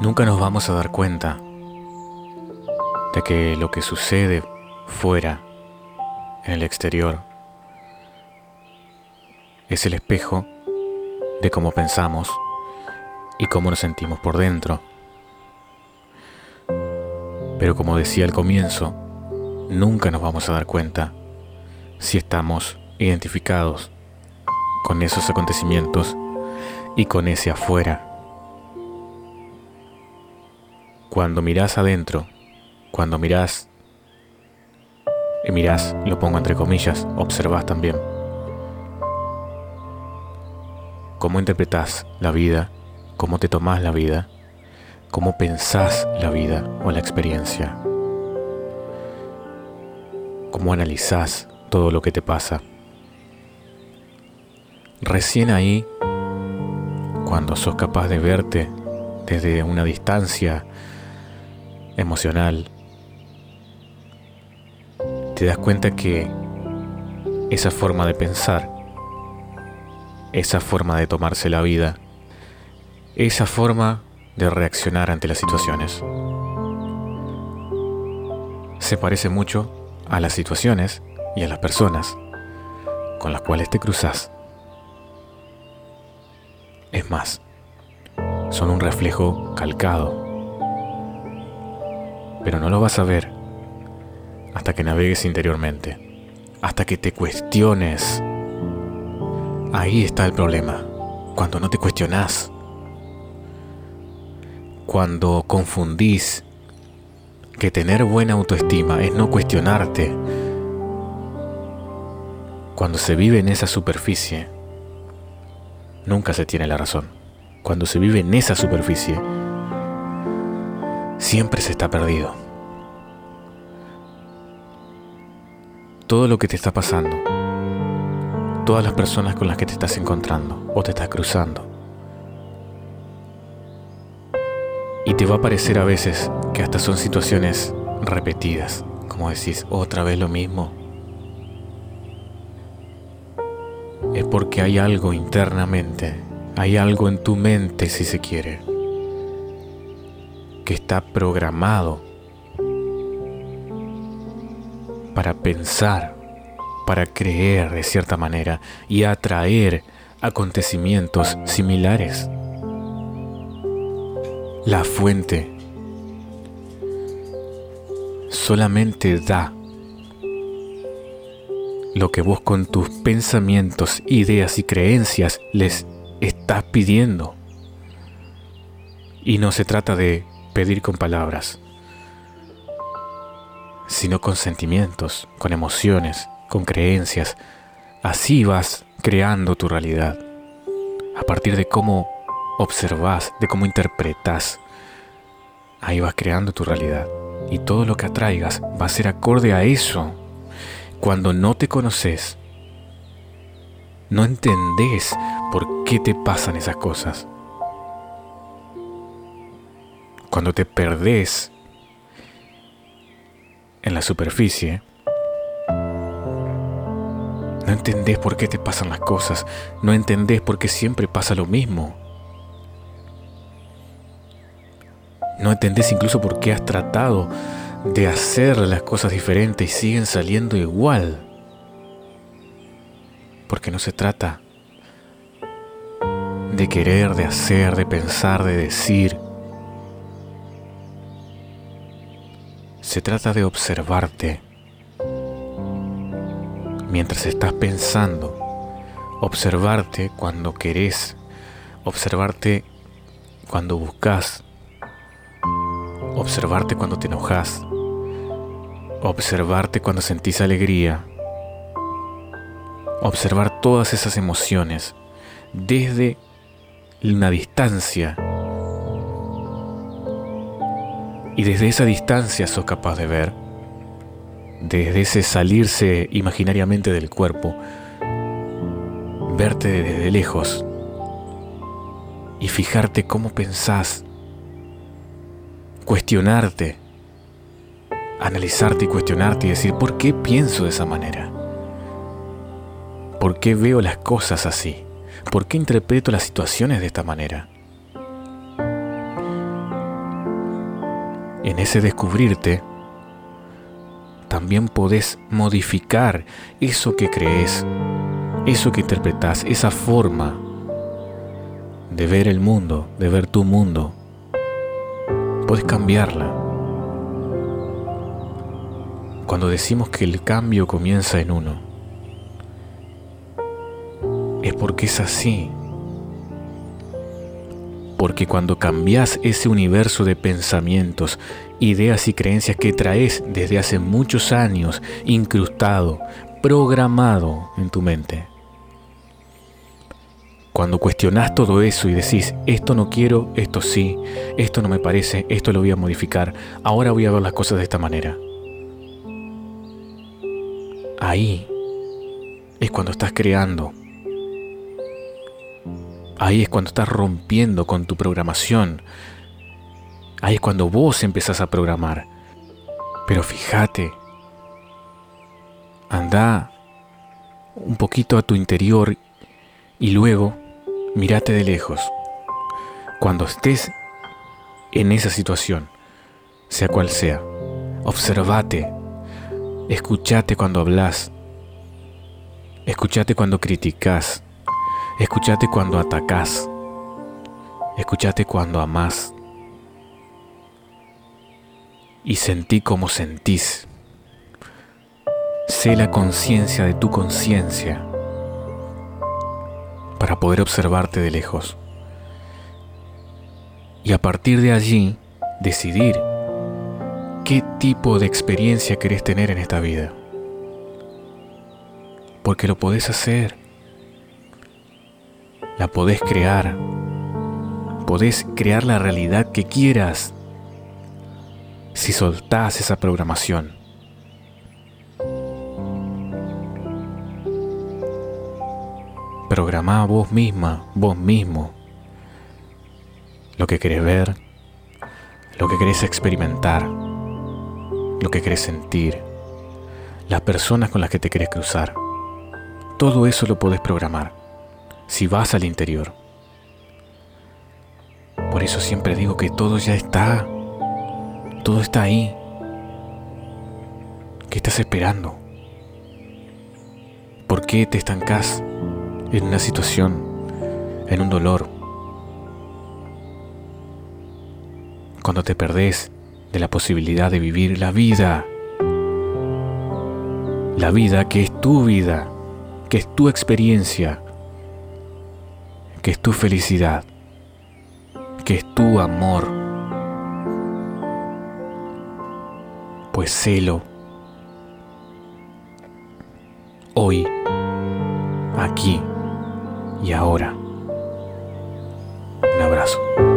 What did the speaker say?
Nunca nos vamos a dar cuenta de que lo que sucede fuera, en el exterior, es el espejo de cómo pensamos y cómo nos sentimos por dentro. Pero como decía al comienzo, nunca nos vamos a dar cuenta si estamos identificados con esos acontecimientos y con ese afuera. Cuando mirás adentro, cuando mirás, y mirás, lo pongo entre comillas, observás también. Cómo interpretás la vida, cómo te tomás la vida, cómo pensás la vida o la experiencia, cómo analizás todo lo que te pasa. Recién ahí, cuando sos capaz de verte desde una distancia emocional, te das cuenta que esa forma de pensar, esa forma de tomarse la vida, esa forma de reaccionar ante las situaciones, se parece mucho a las situaciones y a las personas con las cuales te cruzas. Es más, son un reflejo calcado pero no lo vas a ver hasta que navegues interiormente, hasta que te cuestiones. Ahí está el problema, cuando no te cuestionas, cuando confundís que tener buena autoestima es no cuestionarte, cuando se vive en esa superficie, nunca se tiene la razón. Cuando se vive en esa superficie, siempre se está perdido. Todo lo que te está pasando, todas las personas con las que te estás encontrando o te estás cruzando, y te va a parecer a veces que hasta son situaciones repetidas, como decís, otra vez lo mismo. Es porque hay algo internamente, hay algo en tu mente si se quiere, que está programado para pensar, para creer de cierta manera y atraer acontecimientos similares. La fuente solamente da lo que vos con tus pensamientos, ideas y creencias les estás pidiendo. Y no se trata de pedir con palabras, sino con sentimientos, con emociones, con creencias. Así vas creando tu realidad, a partir de cómo observas, de cómo interpretas. Ahí vas creando tu realidad. Y todo lo que atraigas va a ser acorde a eso. Cuando no te conoces, no entendés por qué te pasan esas cosas cuando te perdés en la superficie, no entendés por qué te pasan las cosas, no entendés por qué siempre pasa lo mismo. No entendés incluso por qué has tratado de hacer las cosas diferentes y siguen saliendo igual. Porque no se trata de querer, de hacer, de pensar, de decir. Se trata de observarte. Mientras estás pensando, observarte cuando querés, observarte cuando buscas, observarte cuando te enojas, observarte cuando sentís alegría, observar todas esas emociones desde una distancia Y desde esa distancia sos capaz de ver, desde ese salirse imaginariamente del cuerpo, verte desde lejos y fijarte cómo pensás, cuestionarte, analizarte y cuestionarte y decir, ¿por qué pienso de esa manera? ¿Por qué veo las cosas así? ¿Por qué interpreto las situaciones de esta manera? En ese descubrirte, también podés modificar eso que crees, eso que interpretas, esa forma de ver el mundo, de ver tu mundo. Puedes cambiarla. Cuando decimos que el cambio comienza en uno, es porque es así. Porque cuando cambias ese universo de pensamientos, ideas y creencias que traes desde hace muchos años incrustado, programado en tu mente, cuando cuestionás todo eso y decís, esto no quiero, esto sí, esto no me parece, esto lo voy a modificar, ahora voy a ver las cosas de esta manera. Ahí es cuando estás creando. Ahí es cuando estás rompiendo con tu programación. Ahí es cuando vos empezás a programar. Pero fíjate, anda un poquito a tu interior y luego mírate de lejos. Cuando estés en esa situación, sea cual sea, observate, escúchate cuando hablas, escúchate cuando criticas, escúchate cuando atacas, escúchate cuando amás y sentí como sentís. Sé la conciencia de tu conciencia para poder observarte de lejos. Y a partir de allí, decidir qué tipo de experiencia querés tener en esta vida. Porque lo podés hacer. La podés crear. Podés crear la realidad que quieras si soltás esa programación. Programá vos misma, vos mismo, lo que querés ver, lo que querés experimentar, lo que querés sentir, las personas con las que te querés cruzar. Todo eso lo podés programar si vas al interior. Por eso siempre digo que todo ya está, todo está ahí. ¿Qué estás esperando? ¿Por qué te estancás? en una situación, en un dolor, cuando te perdés de la posibilidad de vivir la vida, la vida que es tu vida, que es tu experiencia, que es tu felicidad, que es tu amor. Pues celo hoy, aquí y ahora. Un abrazo.